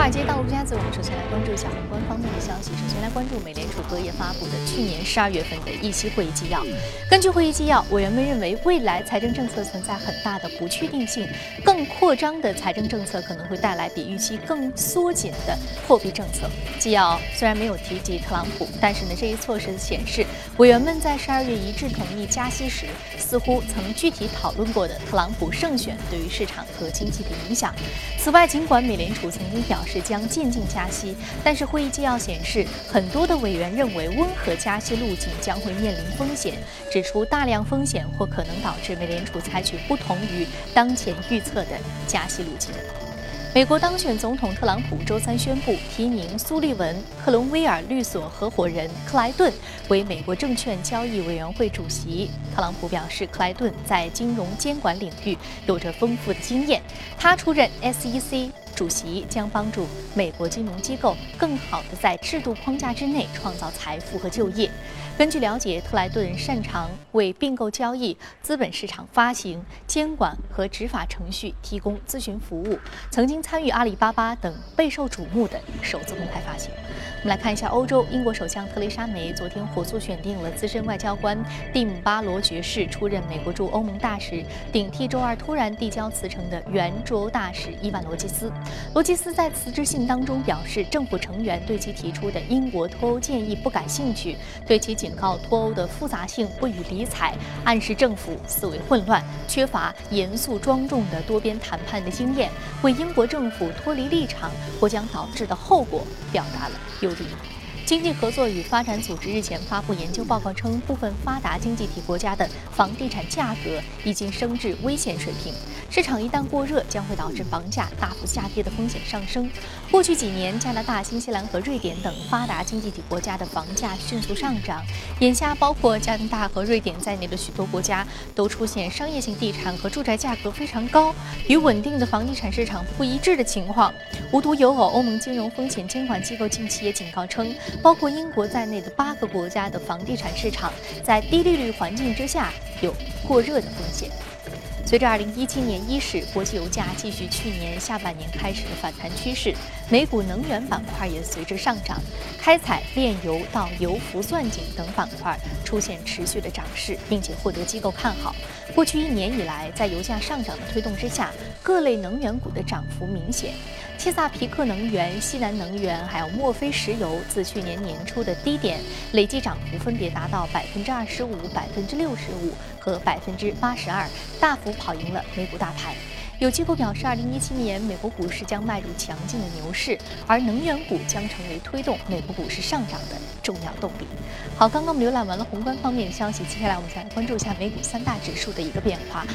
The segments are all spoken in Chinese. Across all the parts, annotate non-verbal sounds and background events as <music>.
尔街道路家嘴，我们首先来关注一下宏观方面的消息。首先来关注美联储隔夜发布的去年十二月份的议息会议纪要。根据会议纪要，委员们认为未来财政政策存在很大的不确定性，更扩张的财政政策可能会带来比预期更缩紧的货币政策。纪要虽然没有提及特朗普，但是呢，这一措施显示委员们在十二月一致同意加息时，似乎曾具体讨论过的特朗普胜选对于市场和经济的影响。此外，尽管美联储曾经表示将渐进加息，但是会议纪要显示，很多的委员认为温和加息路径将会面临风险，指出大量风险或可能导致美联储采取不同于当前预测的加息路径。美国当选总统特朗普周三宣布提名苏利文·克伦威尔律所合伙人克莱顿为美国证券交易委员会主席。特朗普表示，克莱顿在金融监管领域有着丰富的经验，他出任 SEC。主席将帮助美国金融机构更好地在制度框架之内创造财富和就业。根据了解，特莱顿擅长为并购交易、资本市场发行、监管和执法程序提供咨询服务，曾经参与阿里巴巴等备受瞩目的首次公开发行。我们来看一下欧洲，英国首相特蕾莎梅昨天火速选定了资深外交官蒂姆巴罗爵士出任美国驻欧盟大使，顶替周二突然递交辞呈的原驻欧大使伊万罗基斯。罗基斯在辞职信当中表示，政府成员对其提出的英国脱欧建议不感兴趣，对其警告脱欧的复杂性不予理睬，暗示政府思维混乱，缺乏严肃庄重的多边谈判的经验，为英国政府脱离立场或将导致的后果表达了忧虑。经济合作与发展组织日前发布研究报告称，部分发达经济体国家的房地产价格已经升至危险水平。市场一旦过热，将会导致房价大幅下跌的风险上升。过去几年，加拿大、新西兰和瑞典等发达经济体国家的房价迅速上涨。眼下，包括加拿大和瑞典在内的许多国家都出现商业性地产和住宅价格非常高，与稳定的房地产市场不一致的情况。无独有偶，欧盟金融风险监管机构近期也警告称。包括英国在内的八个国家的房地产市场，在低利率环境之下有过热的风险。随着2017年伊始国际油价继续去年下半年开始的反弹趋势，美股能源板块也随之上涨，开采、炼油到油服钻井等板块出现持续的涨势，并且获得机构看好。过去一年以来，在油价上涨的推动之下，各类能源股的涨幅明显。切萨皮克能源、西南能源还有墨菲石油，自去年年初的低点，累计涨幅分别达到百分之二十五、百分之六十五和百分之八十二，大幅跑赢了美股大盘。有机构表示，二零一七年美国股市将迈入强劲的牛市，而能源股将成为推动美国股市上涨的重要动力。好，刚刚我们浏览完了宏观方面的消息，接下来我们再来关注一下美股三大指数的一个变化。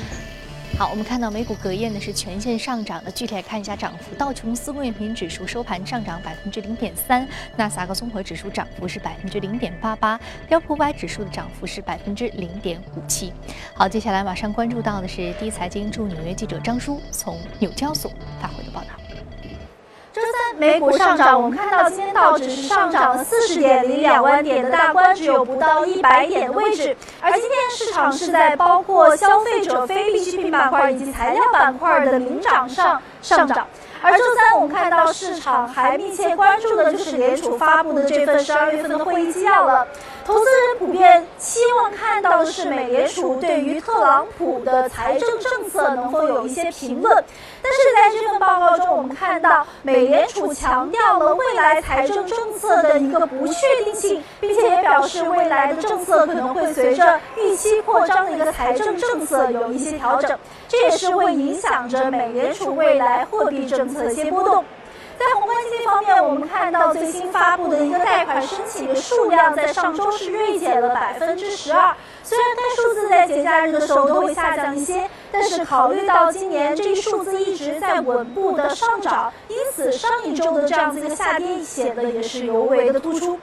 好，我们看到美股隔夜呢是全线上涨的。具体来看一下涨幅，道琼斯工业品指数收盘上涨百分之零点三，纳斯达克综合指数涨幅是百分之零点八八，标普五百指数的涨幅是百分之零点五七。好，接下来马上关注到的是第一财经驻纽约记者张叔从纽交所发回的报道。美股上涨，我们看到今天道指是上涨了四十点，离两万点的大关只有不到一百点的位置。而今天市场是在包括消费者、非必需品板块以及材料板块的领涨上上涨。而周三我们看到市场还密切关注的就是联储发布的这份十二月份的会议纪要了。投资人普遍期望看到的是美联储对于特朗普的财政政策能否有一些评论。但是在这份报告中，我们看到美联储强调了未来财政政策的一个不确定性，并且也表示未来的政策可能会随着预期扩张的一个财政政策有一些调整，这也是会影响着美联储未来货币政策的一些波动。在宏观经济方面，我们看到最新发布的一个贷款申请的数量在上周是锐减了百分之十二。虽然该数字在节假日的时候都会下降一些，但是考虑到今年这一数字一直在稳步的上涨，因此上一周的这样子一个下跌显得也是尤为的突出。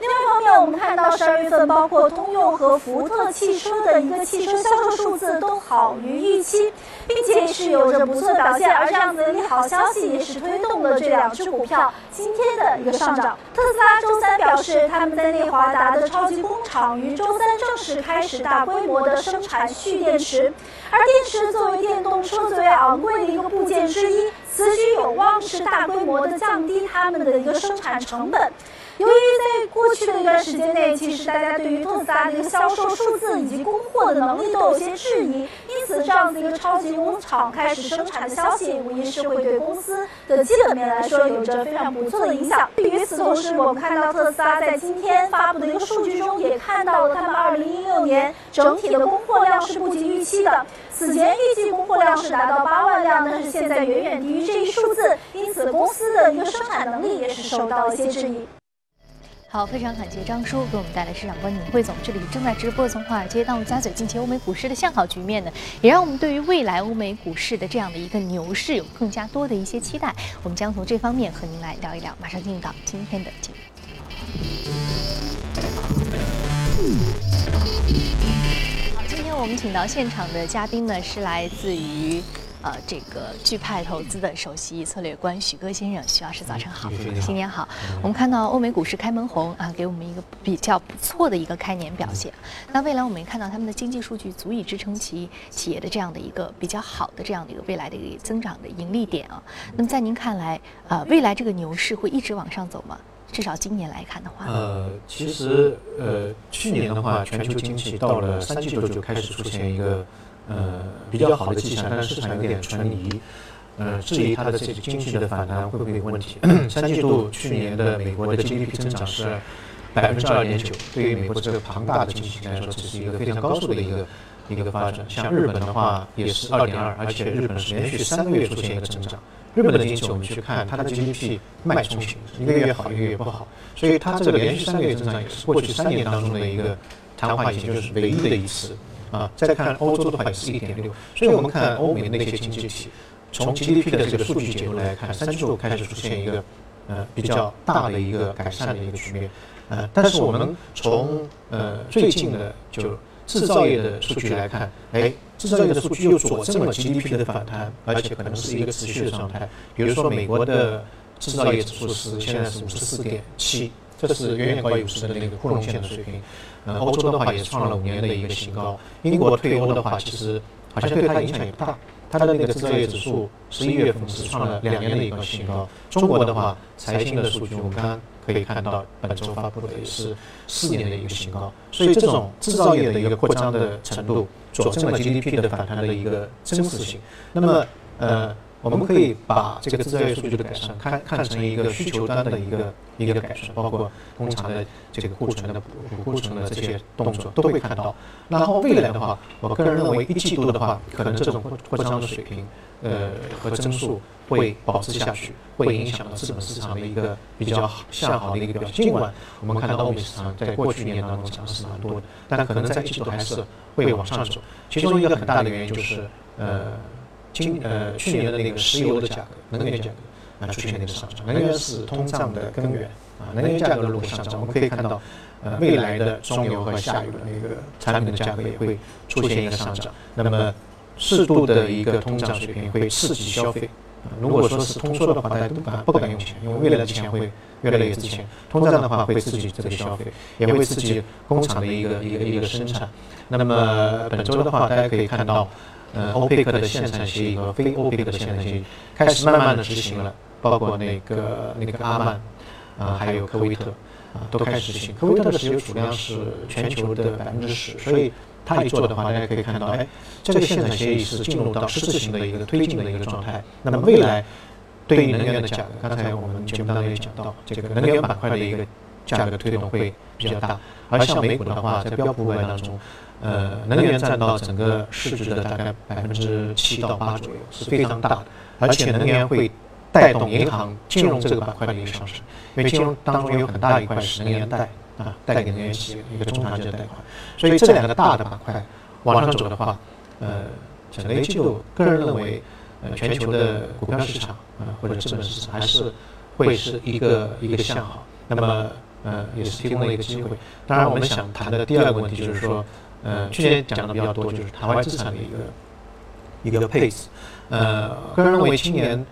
另外一方面，我们看到十二月份，包括通用和福特汽车的一个汽车销售数字都好于预期，并且是有着不错的表现。而这样子的利好消息也是推动了这两只股票今天的一个上涨。特斯拉周三表示，他们在内华达的超级工厂于周三正式开始大规模的生产蓄电池。而电池作为电动车最为昂贵的一个部件之一。此举有望是大规模的降低他们的一个生产成本。由于在过去的一段时间内，其实大家对于特斯拉的一个销售数字以及供货的能力都有些质疑，因此这样子一个超级工厂开始生产的消息，无疑是会对公司的基本面来说有着非常不错的影响。与此同时，我们看到特斯拉在今天发布的一个数据中，也看到了他们2016年整体的供货量是不及预期的。此前预计供货量是达到八万辆，但是现在远远低于这一数字，因此公司的一个生产能力也是受到了一些质疑。好，非常感谢张叔给我们带来市场观点汇总。这里正在直播从华尔街到陆家嘴，近期欧美股市的向好局面呢，也让我们对于未来欧美股市的这样的一个牛市有更加多的一些期待。我们将从这方面和您来聊一聊。马上进入到今天的节目。好，今天我们请到现场的嘉宾呢，是来自于。呃，这个巨派投资的首席策略官许戈先生，许老师早晨好，新年好。我们看到欧美股市开门红啊，给我们一个比较不错的一个开年表现。那未来我们也看到他们的经济数据足以支撑其企业的这样的一个比较好的这样的一个未来的一个增长的盈利点啊。那么在您看来，呃，未来这个牛市会一直往上走吗？至少今年来看的话，呃，其实呃，去年的话，全球经济到了三季度就开始出现一个。呃，比较好的迹象，但是市场有点存疑，呃，质疑它的这个经济的反弹会不会有问题。三季度去年的美国的 GDP 增长是百分之二点九，对于美国这个庞大的经济体来说，这是一个非常高速的一个一个发展。像日本的话也是二点二，而且日本是连续三个月出现一个增长。日本的经济我们去看，它的 GDP 脉冲型，一个月好，一个月不好，所以它这个连续三个月增长也是过去三年当中的一个昙花一现，就是唯一的一次。啊，再看欧洲的话也是一点六，所以我们看欧美那些经济体，从 GDP 的这个数据角度来看，三季度开始出现一个呃比较大的一个改善的一个局面，呃，但是我们从呃最近的就制造业的数据来看，哎，制造业的数据又佐证了 GDP 的反弹，而且可能是一个持续的状态。比如说美国的制造业指数是现在是五十四点七，这是远远高于五十的那个库隆线的水平。呃，欧洲的话也创了五年的一个新高。英国退欧的话，其实好像对它影响也不大。它的那个制造业指数十一月份是创了两年的一个新高。中国的话，财新的数据我们刚刚可以看到，本周发布的也是四年的一个新高。所以这种制造业的一个扩张的程度，佐证了 GDP 的反弹的一个真实性。那么，呃。我们可以把这个制造业数据的改善看看成一个需求端的一个一个改善，包括工厂的这个库存的补库存的这些动作都会看到。然后未来的话，我个人认为一季度的话，可能这种扩扩张的水平，呃和增速会保持下去，会影响到资本市场的一个比较向好的一个表现。尽管我们看到欧美市场在过去一年当中涨是蛮多的，但可能在一季度还是会往上走。其中一个很大的原因就是呃。今呃去年的那个石油的价格，能源价格啊出现那个上涨，能源是通胀的根源啊，能源价格如果上涨，我们可以看到，呃未来的中游和下游的那个产品的价格也会出现一个上涨，那么适度的一个通胀水平会刺激消费啊，如果说是通缩的话，大家都不敢不敢用钱，因为未来的钱会越来越值钱，通胀的话会刺激这个消费，也会刺激工厂的一个一个一个生产，那么本周的话，大家可以看到。呃，欧佩克的限产协议和非欧佩克的限产协议开始慢慢的执行了，包括那个那个阿曼，啊，还有科威特，啊，都开始执行。科威特的石油储量是全球的百分之十，所以它一做的话，大家可以看到，哎，这个限产协议是进入到实质性的一个推进的一个状态。那么未来对于能源的价格，刚才我们节目当中也讲到，这个能源板块的一个价格的推动会比较大。而像美股的话，在标普五百当中。呃，能源占到整个市值的大概百分之七到八左右，是非常大的。而且能源会带动银行金融这个板块的一个上升，因为金融当中有很大一块是能源贷啊，贷给能源企业一个中长期的贷款。所以这两个大的板块往上走的话，呃，整个一季度个人认为，呃，全球的股票市场啊或者资本市场还是会是一个一个向好。那么呃，也是提供了一个机会。当然，我们想谈的第二个问题就是说。呃，去年讲的比较多，就是海外资产的一个一个配置。呃，个人认为今年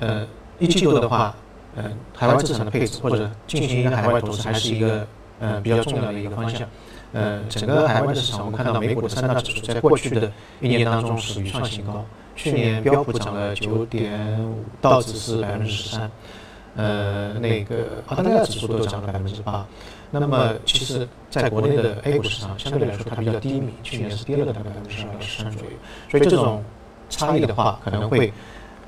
呃一季度的话，呃，海外资产的配置或者进行一个海外投资，还是一个呃比较重要的一个方向。呃，整个海外的市场，我们看到美股的三大指数在过去的一年当中属于创新高。去年标普涨了九点五，道指是百分之十三，呃，那个澳大利亚指数都涨了百分之八。那么，其实在国内的 A 股市场相对来说它比较低迷，去年是跌了大概百分之十二到十三左右。所以这种差异的话，可能会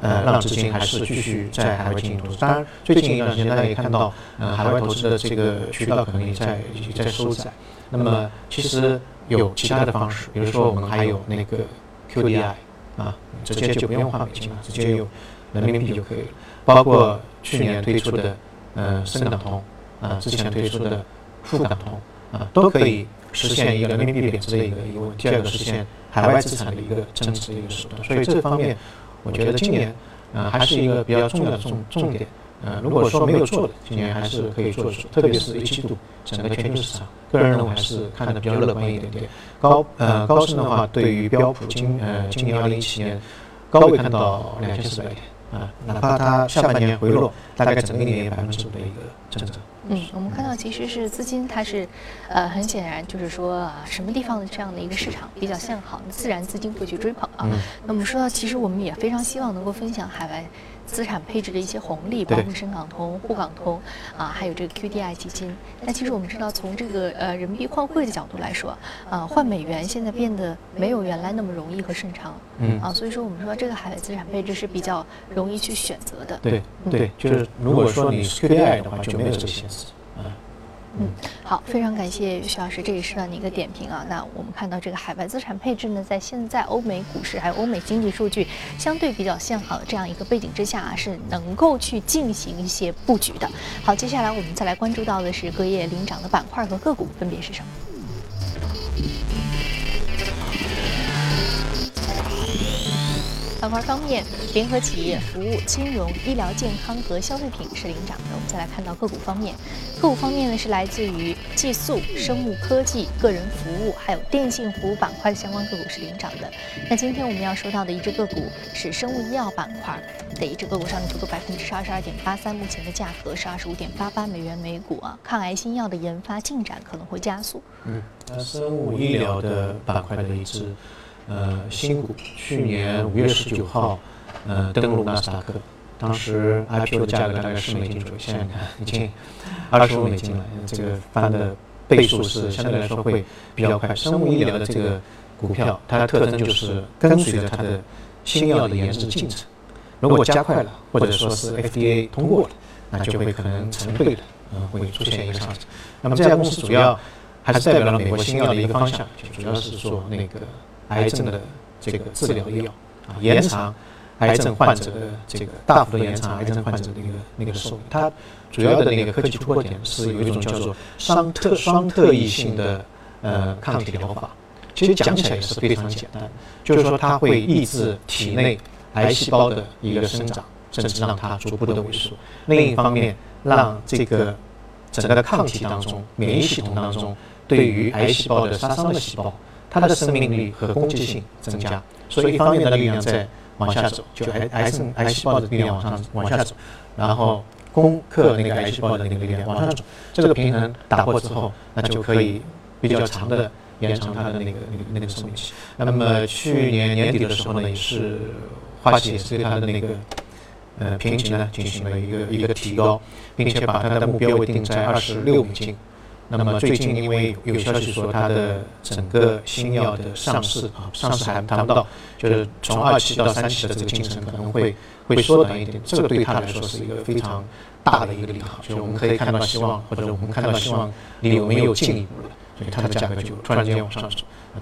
呃让资金还是继续在海外进行投资。当然，最近一段时间大家也看到，呃，海外投资的这个渠道可能也在也在收窄。那么，其实有其他的方式，比如说我们还有那个 QDI。啊，直接就不用换美金了，直接用人民币就可以了。包括去年推出的呃深港通，啊之前推出的沪港通，啊都可以实现一个人民币贬值的一个一个问题。第二个实现海外资产的一个增值的一个手段。所以这方面，我觉得今年呃还是一个比较重要的重重点。呃，如果说没有做的，今年还是可以做出，特别是一季度整个全球市场，个人认为还是看的比较乐观一点点。高呃高盛的话，对于标普今呃今年二零一七年高位看到两千四百点啊，哪怕它下半年回落，大概整个一年也百分之五的一个增长。嗯，我们看到其实是资金它是呃很显然就是说啊什么地方的这样的一个市场比较向好，自然资金会去追捧啊。那我们说到其实我们也非常希望能够分享海外。资产配置的一些红利，包括深港通、沪港通啊，还有这个 QDII 基金。那其实我们知道，从这个呃人民币换汇的角度来说，啊换美元现在变得没有原来那么容易和顺畅。嗯啊，所以说我们说这个海外资产配置是比较容易去选择的。对对，就是如果说你 QDII 的话，就没有这个限制。嗯，好，非常感谢徐老师，这也是让你一个点评啊。那我们看到这个海外资产配置呢，在现在欧美股市还有欧美经济数据相对比较向好的这样一个背景之下啊，是能够去进行一些布局的。好，接下来我们再来关注到的是隔夜领涨的板块和个股分别是什么？板块方面，联合企业、服务、金融、医疗健康和消费品是领涨的。我们再来看到个股方面，个股方面呢是来自于技术、生物科技、个人服务，还有电信服务板块的相关个股是领涨的。那今天我们要说到的一只个股是生物医药板块的一只个股，上涨幅度百分之二十二点八三，目前的价格是二十五点八八美元每股啊。抗癌新药的研发进展可能会加速。嗯，那生物医疗的板块的一只。呃，新股去年五月十九号，呃，登陆纳斯达克，当时 IPO 的价格大概十美金左右，现在看 <laughs> 已经二十五美金了，这个翻的倍数是相对来说会比较快。生物医疗的这个股票，它的特征就是跟随着它的新药的研制进程，如果加快了，或者说是 FDA 通过了，那就会可能成倍的，嗯，会出现一个上涨。那么这家公司主要还是代表了美国新药的一个方向，就主要是做那个。癌症的这个治疗药啊，延长癌症患者的这个大幅度延长癌症患者的那个那个寿命。它主要的那个科技突破点是有一种叫做双特双特异性的呃抗体疗法。其实讲起来也是非常简单，就是说它会抑制体内癌细胞的一个生长，甚至让它逐步的萎缩。另一方面，让这个整个的抗体当中，免疫系统当中对于癌细胞的杀伤的细胞。它的生命力和攻击性增加，所以一方面的力量在往下走，就癌癌症癌细胞的力量往上往下走，然后攻克那个癌细胞的那个力量往上走，这个平衡打破之后，那就可以比较长的延长它的那个那个那个寿命期。那么去年年底的时候呢，也是花旗也是对它的那个呃评级呢进行了一个一个提高，并且把它的目标位定在二十六美金。那么最近因为有消息说它的整个新药的上市啊，上市还谈不到，就是从二期到三期的这个进程可能会会缩短一点，这个对他来说是一个非常大的一个利好，就是我们可以看到希望，或者我们看到希望你有没有进一步了，所以它的价格就突然间往上走。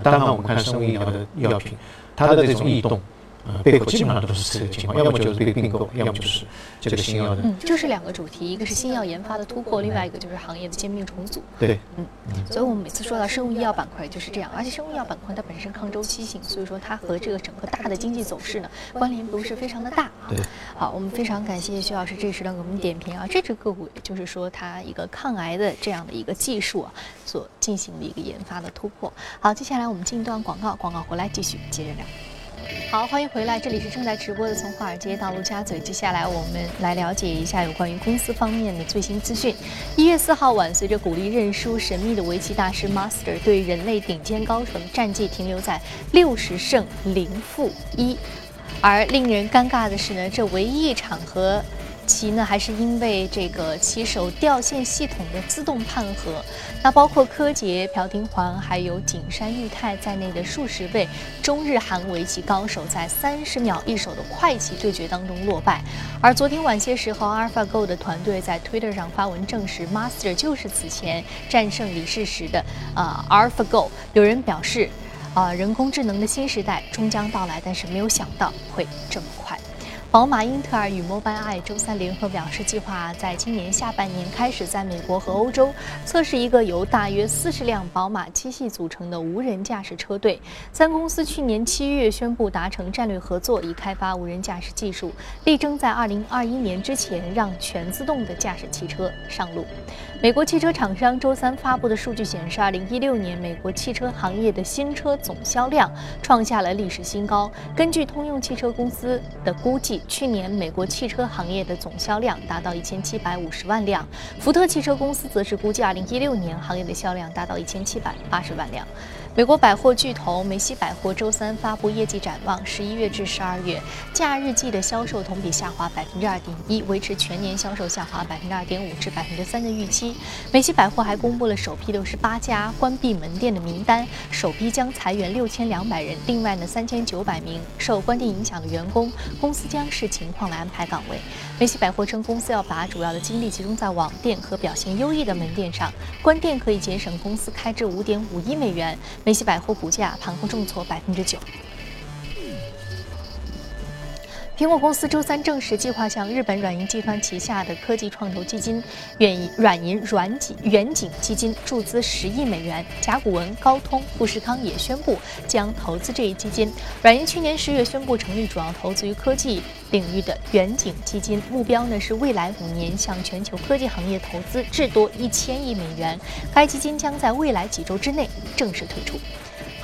当然我们看生物医疗的药品，它的这种异动。呃，背后基本上都是这个情况，要么就是被并购，要么就是这个新药的。嗯，就是两个主题，一个是新药研发的突破，另外一个就是行业的兼并重组。对，嗯，所以我们每次说到生物医药板块就是这样，而且生物医药板块它本身抗周期性，所以说它和这个整个大的经济走势呢关联不是非常的大。对，好，我们非常感谢徐老师这时段给我们点评啊，这只个股就是说它一个抗癌的这样的一个技术啊所进行的一个研发的突破。好，接下来我们进一段广告，广告回来继续接着聊。好，欢迎回来，这里是正在直播的《从华尔街到陆家嘴》。接下来我们来了解一下有关于公司方面的最新资讯。一月四号晚，随着鼓励认输，神秘的围棋大师 Master 对人类顶尖高手的战绩停留在六十胜零负一。而令人尴尬的是呢，这唯一一场和其呢，还是因为这个棋手掉线系统的自动判和。那包括柯洁、朴廷桓，还有景山裕太在内的数十位中日韩围棋高手，在三十秒一手的快棋对决当中落败。而昨天晚些时候，AlphaGo 的团队在 Twitter 上发文证实，Master 就是此前战胜李世石的啊 AlphaGo。有人表示，啊，人工智能的新时代终将到来，但是没有想到会这么快。宝马、英特尔与 Mobileye 周三联合表示，计划在今年下半年开始在美国和欧洲测试一个由大约四十辆宝马七系组成的无人驾驶车队。三公司去年七月宣布达成战略合作，以开发无人驾驶技术，力争在二零二一年之前让全自动的驾驶汽车上路。美国汽车厂商周三发布的数据显示，二零一六年美国汽车行业的新车总销量创下了历史新高。根据通用汽车公司的估计，去年美国汽车行业的总销量达到一千七百五十万辆。福特汽车公司则是估计，二零一六年行业的销量达到一千七百八十万辆。美国百货巨头梅西百货周三发布业绩展望，十一月至十二月假日季的销售同比下滑百分之二点一，维持全年销售下滑百分之二点五至百分之三的预期。梅西百货还公布了首批六十八家关闭门店的名单，首批将裁员六千两百人。另外呢，三千九百名受关店影响的员工，公司将视情况来安排岗位。梅西百货称，公司要把主要的精力集中在网店和表现优异的门店上，关店可以节省公司开支五点五亿美元。梅西百货股价盘后重挫百分之九。苹果公司周三证实，计划向日本软银集团旗下的科技创投基金远软银软景远景基金注资十亿美元。甲骨文、高通、富士康也宣布将投资这一基金。软银去年十月宣布成立主要投资于科技领域的远景基金，目标呢是未来五年向全球科技行业投资至多一千亿美元。该基金将在未来几周之内正式推出。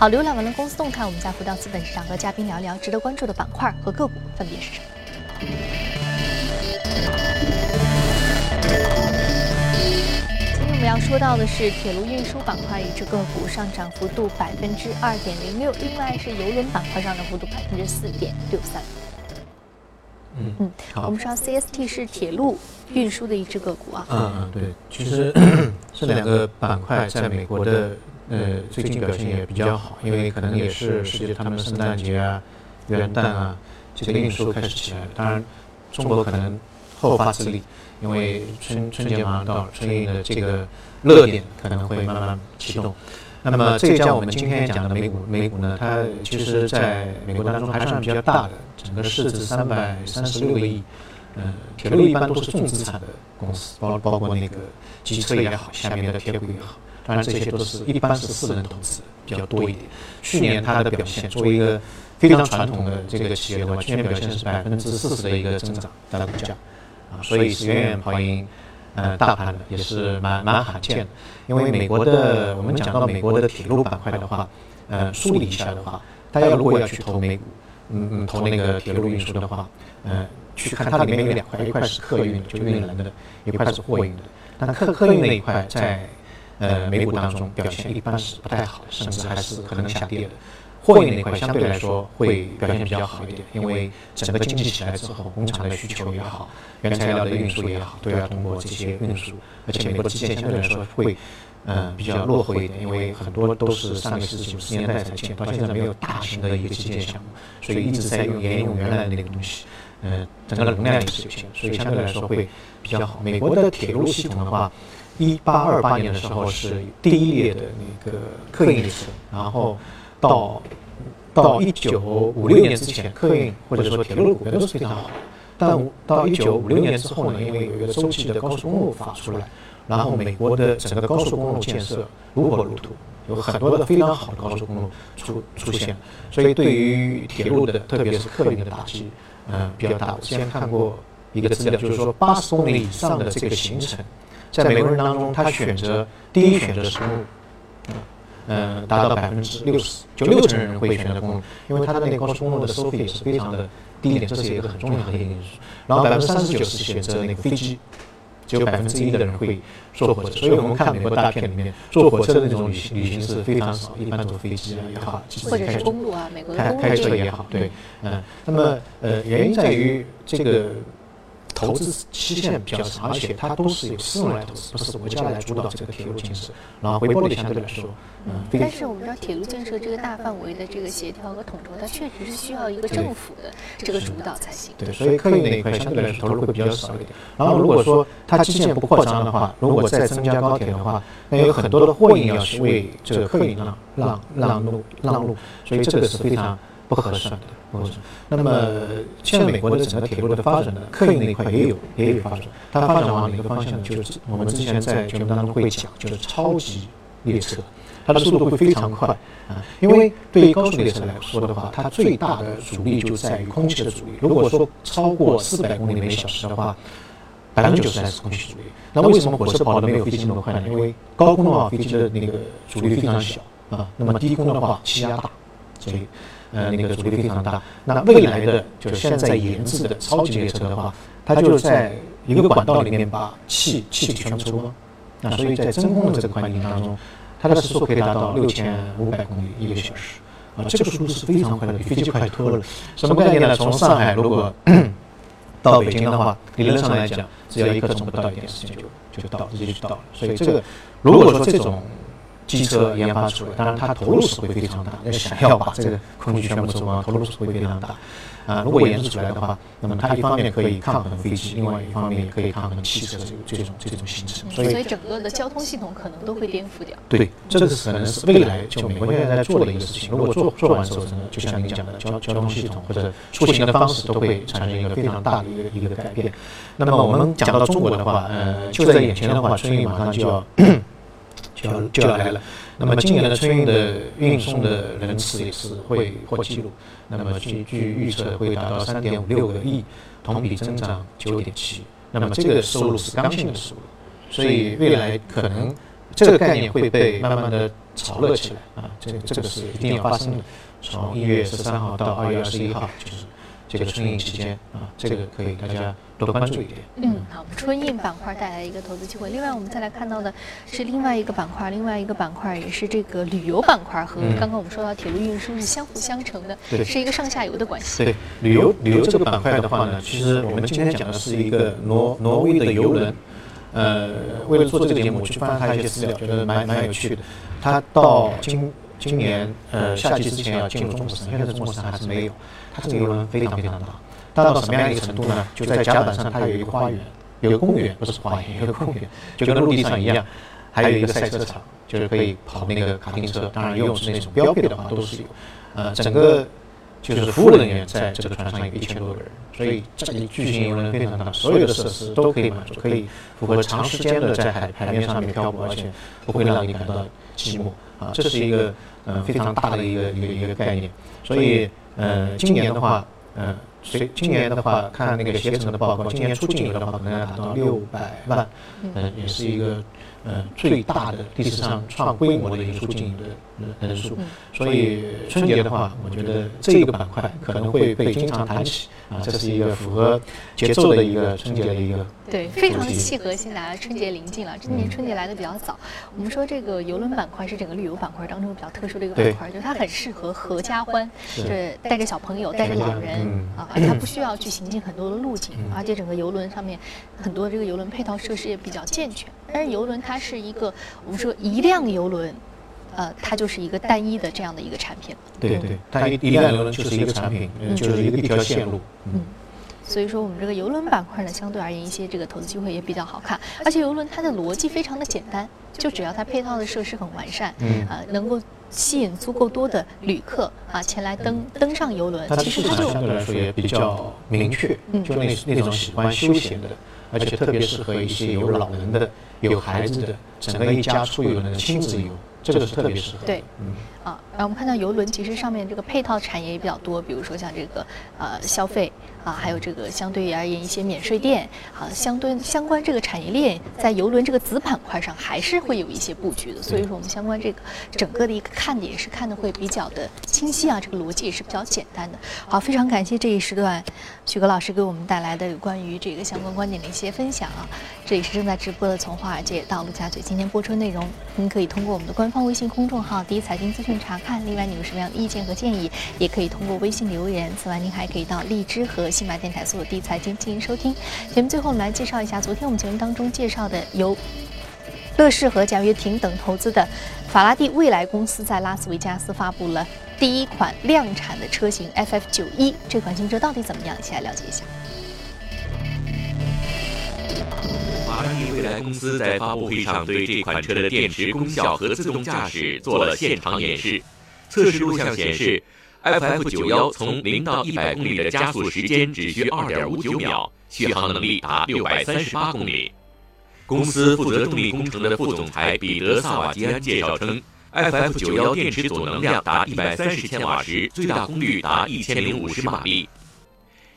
好，浏览完了公司动态，我们再回到资本市场，和嘉宾聊聊值得关注的板块和个股分别是什么。今天我们要说到的是铁路运输板块，一只个股上涨幅度百分之二点零六，另外是邮轮板块上涨幅度百分之四点六三。嗯嗯，好我们知道 CST 是铁路运输的一只个股啊。嗯嗯，对，其实 <coughs> 这两个板块在美国的呃最近表现也比较好，因为可能也是随着他们圣诞节啊、元旦啊这个运输开始起来了。当然，中国可能后发制力，因为春春节马上到了，春运的这个热点可能会慢慢启动。那么这家我们今天讲的美股，美股呢，它其实在美国当中还算比较大的，整个市值三百三十六个亿。嗯，铁路一般都是重资产的公司，包包括那个机车也好，下面的铁轨也好，当然这些都是一般是私人投资比较多一点。去年它的表现，作为一个非常传统的这个企业的话，去年表现是百分之四十的一个增长，它的股价啊，所以是远远跑赢呃大盘的，也是蛮蛮罕见的。因为美国的，我们讲到美国的铁路板块的话，呃，梳理一下的话，大家如果要去投美股，嗯嗯，投那个铁路运输的话，呃，去看它里面有两块，一块是客运的，就运人的；一块是货运的。但客客运那一块在呃美股当中表现一般是不太好的，甚至还是可能下跌的。货运那块相对来说会表现比较好一点，因为整个经济起来之后，工厂的需求也好，原材料的运输也好，都要通过这些运输。而且美国的基建相对来说会，嗯、比较落后一点，因为很多都是上个世纪九十年代才建，到现在没有大型的一个基建项目，所以一直在用沿用原来的那个东西。呃，整个容量也是有限，所以相对来说会比较好。美国的铁路系统的话，一八二八年的时候是第一列的那个客运列车，然后到到一九五六年之前，客运或者说铁路股票都是非常好。但到一九五六年之后呢，因为有一个周期的高速公路发出来，然后美国的整个高速公路建设如火如荼，有很多的非常好的高速公路出出现，所以对于铁路的，特别是客运的打击，嗯、比较大。我之前看过一个资料，就是说八十公里以上的这个行程，在美国人当中，他选择第一选择是公路，嗯嗯，达到百分之六十，就六成人会选择公路，因为他的那个高速公路的收费也是非常的低廉，这是一个很重要的一个因素。然后百分之三十九是选择那个飞机，只有百分之一的人会坐火车。所以我们看美国大片里面，坐火车的那种旅行旅行是非常少，一般坐飞机啊也好，或者是公路啊，美国开开车也好，对，嗯，那么呃，原因在于这个。投资期限比较长，而且它都是由私人来投资，不是国家来主导这个铁路建设，然后回报率相对来说，嗯。但是我们知道铁路建设这个大范围的这个协调和统筹，它确实是需要一个政府的这个主导才行。对，所以客运那一块相对来说投入会比较少一点。然后如果说它基建不扩张的话，如果再增加高铁的话，那有很多的货运要去为这个客运让让让路让路，所以这个是非常。不合算的，不合算。那么现在美国的整个铁路的发展呢，客运那一块也有也有发展。它发展往哪个方向呢？就是我们之前在节目当中会讲，就是超级列车，它的速度会非常快啊。因为对于高速列车来说的话，它最大的阻力就在于空气的阻力。如果说超过四百公里每小时的话，百分之九十还是空气阻力。那为什么火车跑的没有飞机那么快呢？因为高空的话，飞机的那个阻力非常小啊。那么低空的话，气压大，所以。呃，那个阻力非常大。那未来的就是现在研制的超级列车的话，它就在一个管道里面把气气体全部抽光。那所以在真空的这个环境当中，它的时速可以达到六千五百公里一个小时。啊，这个速度是非常快的，比飞机快多了。什么概念呢？从上海如果到北京的话，理论上来讲，只要一刻钟不到一点时间就就到，直接就到了。所以这个如果说这种。机车研发出来，当然它投入是会非常大。要想要把这个空气全部抽完，投入是会非常大。啊，如果研制出来的话，那么它一方面可以抗衡飞机，另外一方面也可以抗衡汽车这这种这种形式。所以整个的交通系统可能都会颠覆掉。对，这个可能是未来就美国现在在做的一个事情。如果做做完之后，就像您讲的交交通系统或者出行的方式都会产生一个非常大的一个一个改变。那么我们讲到中国的话，呃，就在眼前的话，春运马上就要。就要就要来了。那么今年的春运的运送的人次也是会破纪录。那么据据预测会达到三点五六个亿，同比增长九点七。那么这个收入是刚性的收入，所以未来可能这个概念会被慢慢的炒热起来啊。这个这个是一定要发生的。从一月十三号到二月二十一号，就是。这个春运期间啊，这个可以大家多关注一点。嗯，好，春运板块带来一个投资机会。另外，我们再来看到的是另外一个板块，另外一个板块也是这个旅游板块，和刚刚我们说到铁路运输是相辅相成的，是一个上下游的关系。对，旅游旅游这个板块的话呢，其实我们今天讲的是一个挪挪威的游轮。呃，为了做这个节目，我去翻了他一些资料，觉得蛮蛮有趣的。他到今今年呃夏季之前要进入中国市场，现在中国市场还是没有。它这个游轮非常非常大，大到什么样一个程度呢？就在甲板上，它有一个花园，有个公园，不是花园，有个公园，就跟陆地上一样。还有一个赛车场，就是可以跑那个卡丁车。当然，游泳是那种标配的话，都是有。呃，整个就是服务人员在这个船上有一千多个人，所以这里巨型游轮非常大，所有的设施都可以满足，可以符合长时间的在海海面上面漂泊，而且不会让你感到寂寞。啊，这是一个呃非常大的一个一个一个概念，所以。呃，今年的话，呃，随今年的话，看那个携程的报告，今年出境游的话，可能要达到六百万，嗯，也是一个呃最大的历史上创规模的一个出境的人数。所以春节的话，我觉得这个板块可能会被经常谈起啊，这是一个符合节奏的一个春节的一个。对，非常契合现在春节临近了，今年春节来的比较早。我们说这个游轮板块是整个旅游板块当中比较特殊的一个板块，就是它很适合合家欢，就是带着小朋友、带着老人啊，它不需要去行进很多的路径，而且整个游轮上面很多这个游轮配套设施也比较健全。但是游轮它是一个，我们说一辆游轮，呃，它就是一个单一的这样的一个产品。对对，它一一辆游轮就是一个产品，就是一个一条线路。嗯。所以说，我们这个游轮板块呢，相对而言一些这个投资机会也比较好看。而且游轮它的逻辑非常的简单，就只要它配套的设施很完善，嗯啊，能够吸引足够多的旅客啊前来登登上游轮。其实它就相对来说也比较明确，就那那种喜欢休闲的，而且特别适合一些有老人的、有孩子的，整个一家出游的亲子游。这个是特别适合对，嗯啊，然后我们看到游轮其实上面这个配套产业也比较多，比如说像这个呃消费啊，还有这个相对而言一些免税店啊，相对相关这个产业链在游轮这个子板块上还是会有一些布局的。所以说我们相关这个整个的一个看点是看的会比较的清晰啊，这个逻辑也是比较简单的。好，非常感谢这一时段许戈老师给我们带来的关于这个相关观点的一些分享啊。这里是正在直播的从华尔街到陆家嘴，今天播出内容您可以通过我们的官方微信公众号“第一财经资讯”查看。另外，你有什么样的意见和建议，也可以通过微信留言。此外，您还可以到荔枝和喜马电台所有“第一财经”进行收听。节目最后，我们来介绍一下昨天我们节目当中介绍的由乐视和贾跃亭等投资的法拉第未来公司在拉斯维加斯发布了第一款量产的车型 FF 九一。这款新车到底怎么样？一起来了解一下。法拉第未来公司在发布会上对这款车的电池功效和自动驾驶做了现场演示。测试录像显示，FF 九幺从零到一百公里的加速时间只需二点五九秒，续航能力达六百三十八公里。公司负责动力工程的副总裁彼得萨瓦吉安介绍称，FF 九幺电池总能量达一百三十千瓦时，最大功率达一千零五十马力。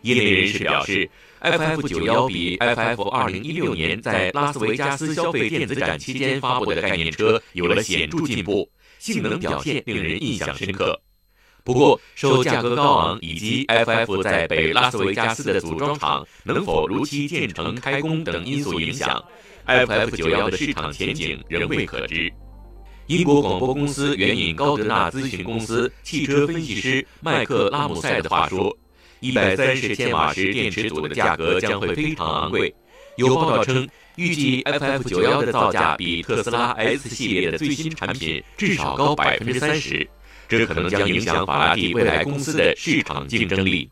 业内人士表示。FF 九幺比 FF 二零一六年在拉斯维加斯消费电子展期间发布的概念车有了显著进步，性能表现令人印象深刻。不过，受价格高昂以及 FF 在北拉斯维加斯的组装厂能否如期建成开工等因素影响，FF 九幺的市场前景仍未可知。英国广播公司援引高德纳咨询公司汽车分析师麦克拉姆塞的话说。一百三十千瓦时电池组的价格将会非常昂贵。有报道称，预计 FF 九幺的造价比特斯拉 S 系列的最新产品至少高百分之三十，这可能将影响法拉第未来公司的市场竞争力。